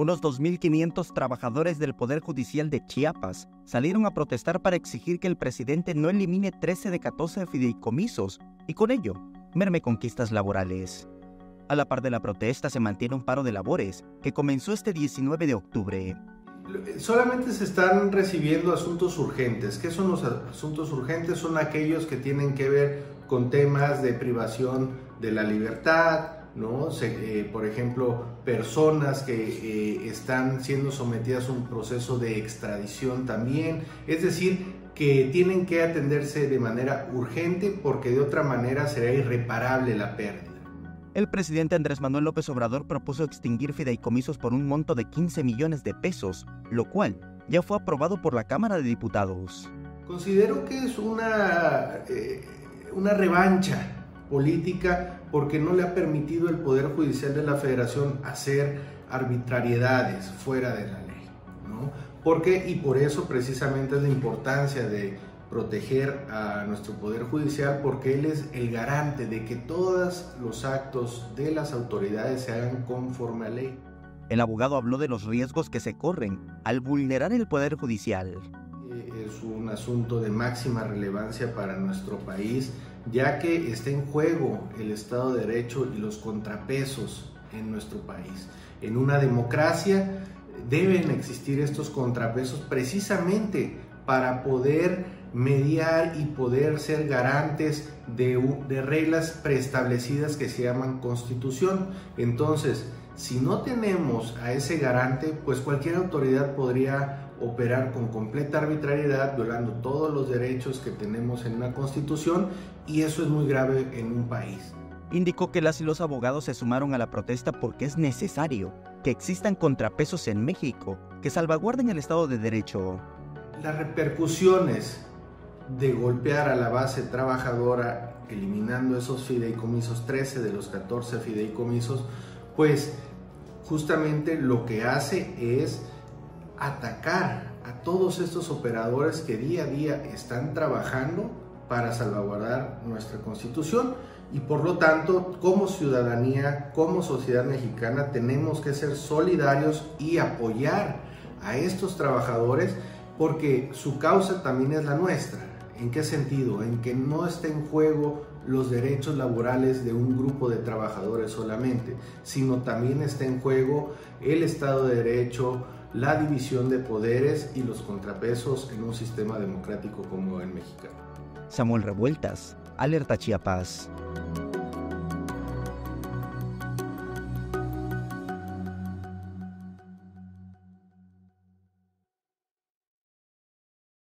unos 2.500 trabajadores del Poder Judicial de Chiapas salieron a protestar para exigir que el presidente no elimine 13 de 14 fideicomisos y con ello merme conquistas laborales. A la par de la protesta se mantiene un paro de labores que comenzó este 19 de octubre. Solamente se están recibiendo asuntos urgentes. ¿Qué son los asuntos urgentes? Son aquellos que tienen que ver con temas de privación de la libertad, ¿no? Eh, por ejemplo, personas que eh, están siendo sometidas a un proceso de extradición también, es decir, que tienen que atenderse de manera urgente porque de otra manera será irreparable la pérdida. El presidente Andrés Manuel López Obrador propuso extinguir fideicomisos por un monto de 15 millones de pesos, lo cual ya fue aprobado por la Cámara de Diputados. Considero que es una, eh, una revancha política porque no le ha permitido el Poder Judicial de la Federación hacer arbitrariedades fuera de la ley. ¿no? Porque, y por eso precisamente es la importancia de proteger a nuestro Poder Judicial porque él es el garante de que todos los actos de las autoridades se hagan conforme a ley. El abogado habló de los riesgos que se corren al vulnerar el Poder Judicial. Es un asunto de máxima relevancia para nuestro país ya que está en juego el Estado de Derecho y los contrapesos en nuestro país. En una democracia deben existir estos contrapesos precisamente para poder mediar y poder ser garantes de, de, reglas preestablecidas que se llaman constitución. Entonces, si no tenemos a ese garante, pues cualquier autoridad podría operar con completa arbitrariedad, violando todos los derechos que tenemos en una constitución y eso es muy grave en un país. Indicó que las y los abogados se sumaron a la protesta porque es necesario que existan contrapesos en México que salvaguarden el Estado de Derecho. Las repercusiones de golpear a la base trabajadora, eliminando esos fideicomisos, 13 de los 14 fideicomisos, pues justamente lo que hace es atacar a todos estos operadores que día a día están trabajando para salvaguardar nuestra constitución y por lo tanto como ciudadanía, como sociedad mexicana tenemos que ser solidarios y apoyar a estos trabajadores porque su causa también es la nuestra. ¿En qué sentido? En que no esté en juego los derechos laborales de un grupo de trabajadores solamente, sino también está en juego el Estado de Derecho, la división de poderes y los contrapesos en un sistema democrático como el mexicano. Samuel Revueltas, Alerta Chiapas.